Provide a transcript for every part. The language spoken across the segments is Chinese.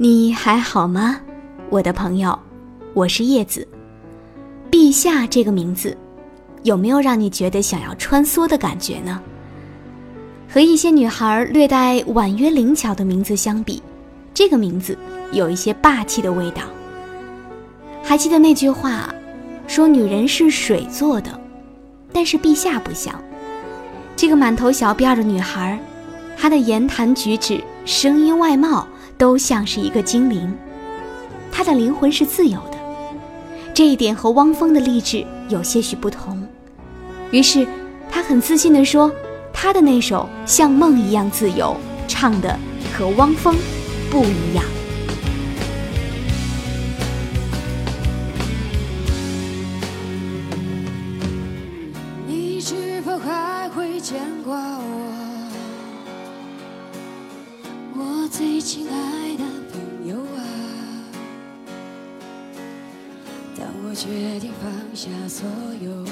你还好吗，我的朋友？我是叶子。陛下这个名字，有没有让你觉得想要穿梭的感觉呢？和一些女孩略带婉约灵巧的名字相比，这个名字有一些霸气的味道。还记得那句话，说女人是水做的，但是陛下不像。这个满头小辫的女孩，她的言谈举止、声音、外貌。都像是一个精灵，他的灵魂是自由的，这一点和汪峰的励志有些许不同。于是，他很自信地说：“他的那首《像梦一样自由》唱的和汪峰不一样。”亲爱的朋友啊，当我决定放下所有，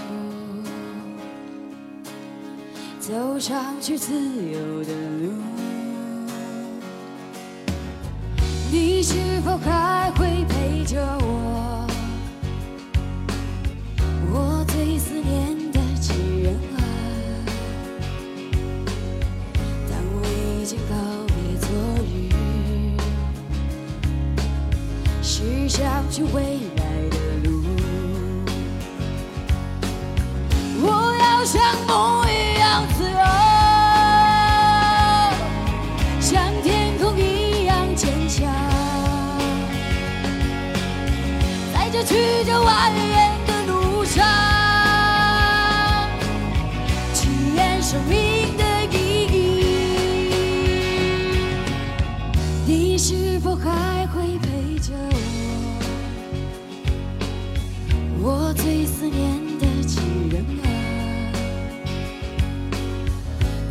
走上去自由的路，你是否还会陪着我？你是否还会陪着我？我最思念的亲人啊，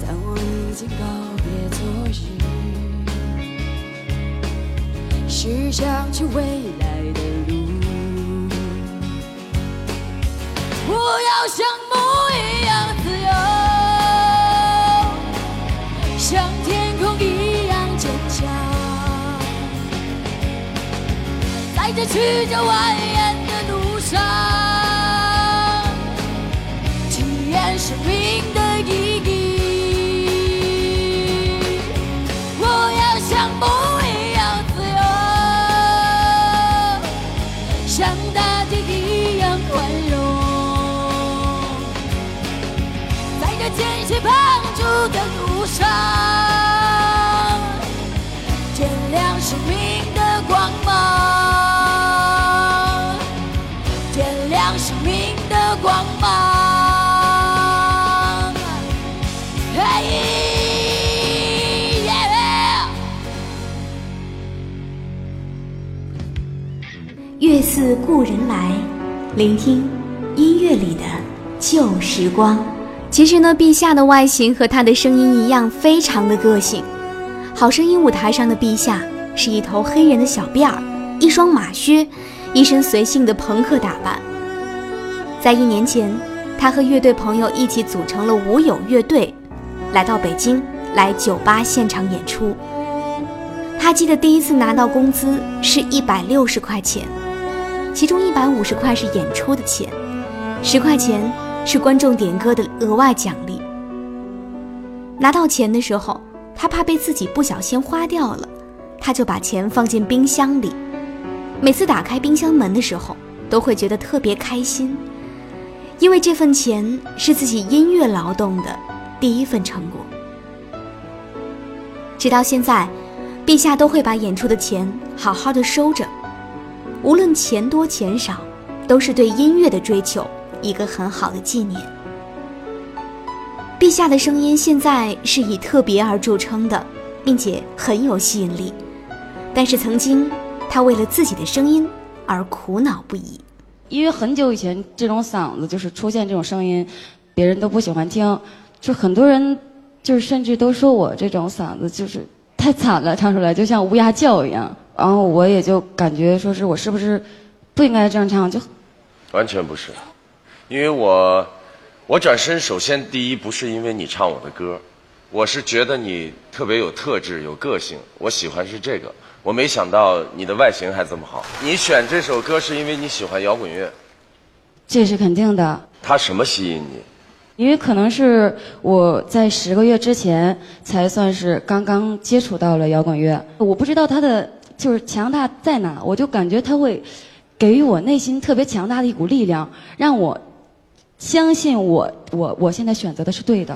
但我已经告别昨日，是想去未来的路。我要像梦一样在这曲折蜿蜒的路。上体验生命的意义。我要像梦一样自由，像大地一样宽容，在这艰辛帮助的路上，月似故人来，聆听音乐里的旧时光。其实呢，陛下的外形和他的声音一样，非常的个性。好声音舞台上的陛下是一头黑人的小辫儿，一双马靴，一身随性的朋克打扮。在一年前，他和乐队朋友一起组成了无友乐队，来到北京来酒吧现场演出。他记得第一次拿到工资是一百六十块钱，其中一百五十块是演出的钱，十块钱是观众点歌的额外奖励。拿到钱的时候，他怕被自己不小心花掉了，他就把钱放进冰箱里。每次打开冰箱门的时候，都会觉得特别开心。因为这份钱是自己音乐劳动的第一份成果，直到现在，陛下都会把演出的钱好好的收着，无论钱多钱少，都是对音乐的追求一个很好的纪念。陛下的声音现在是以特别而著称的，并且很有吸引力，但是曾经他为了自己的声音而苦恼不已。因为很久以前，这种嗓子就是出现这种声音，别人都不喜欢听，就很多人就是甚至都说我这种嗓子就是太惨了，唱出来就像乌鸦叫一样。然后我也就感觉说是我是不是不应该这样唱？就完全不是，因为我我转身首先第一不是因为你唱我的歌，我是觉得你特别有特质、有个性，我喜欢是这个。我没想到你的外形还这么好。你选这首歌是因为你喜欢摇滚乐，这是肯定的。他什么吸引你？因为可能是我在十个月之前才算是刚刚接触到了摇滚乐，我不知道它的就是强大在哪，我就感觉他会给予我内心特别强大的一股力量，让我相信我我我现在选择的是对的。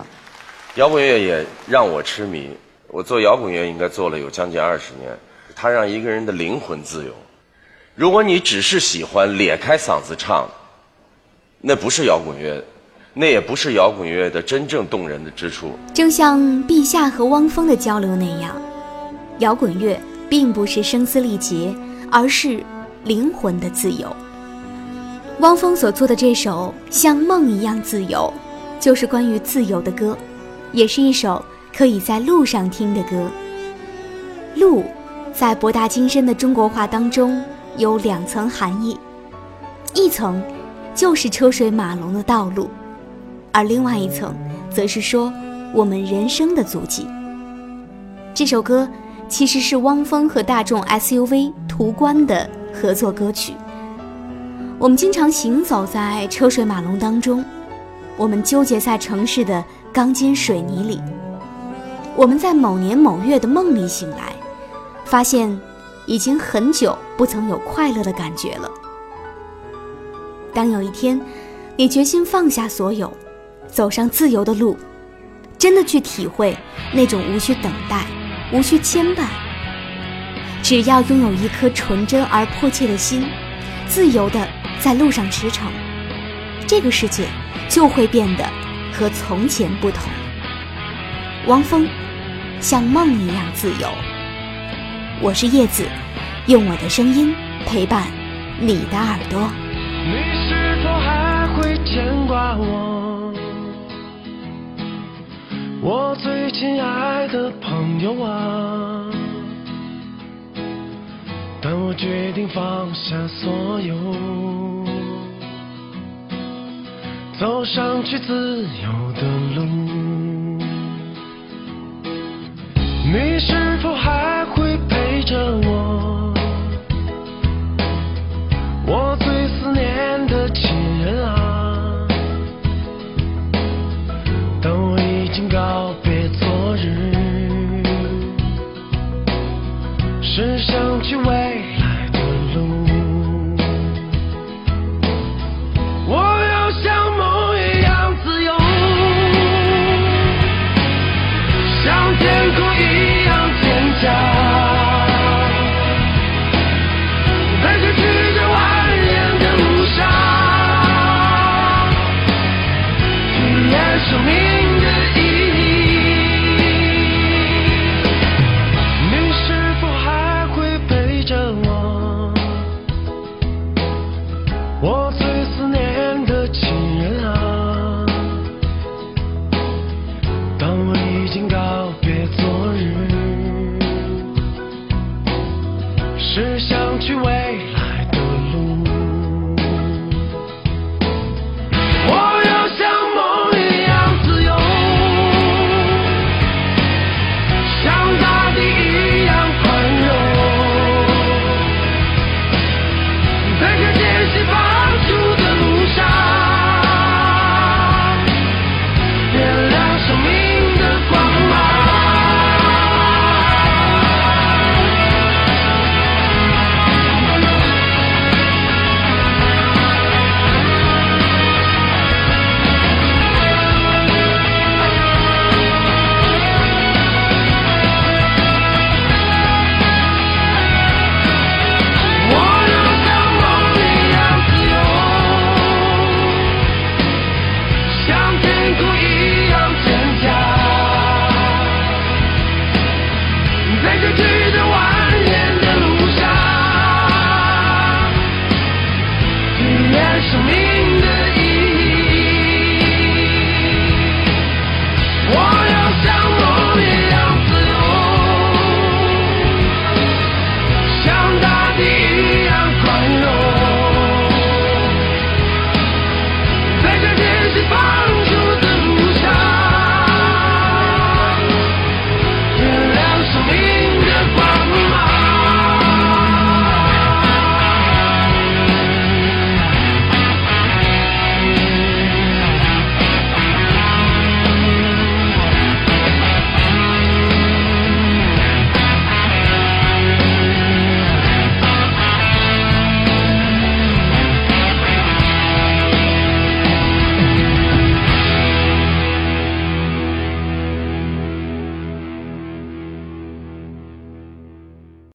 摇滚乐也让我痴迷，我做摇滚乐应该做了有将近二十年，它让一个人的灵魂自由。如果你只是喜欢咧开嗓子唱，那不是摇滚乐。那也不是摇滚乐的真正动人的之处。就像陛下和汪峰的交流那样，摇滚乐并不是声嘶力竭，而是灵魂的自由。汪峰所做的这首《像梦一样自由》，就是关于自由的歌，也是一首可以在路上听的歌。路，在博大精深的中国话当中有两层含义，一层就是车水马龙的道路。而另外一层，则是说我们人生的足迹。这首歌其实是汪峰和大众 SUV 途观的合作歌曲。我们经常行走在车水马龙当中，我们纠结在城市的钢筋水泥里。我们在某年某月的梦里醒来，发现已经很久不曾有快乐的感觉了。当有一天，你决心放下所有。走上自由的路，真的去体会那种无需等待、无需牵绊，只要拥有一颗纯真而迫切的心，自由的在路上驰骋，这个世界就会变得和从前不同。汪峰，像梦一样自由。我是叶子，用我的声音陪伴你的耳朵。你是否还会牵挂我？我最亲爱的朋友啊，当我决定放下所有，走上去自由的路，你是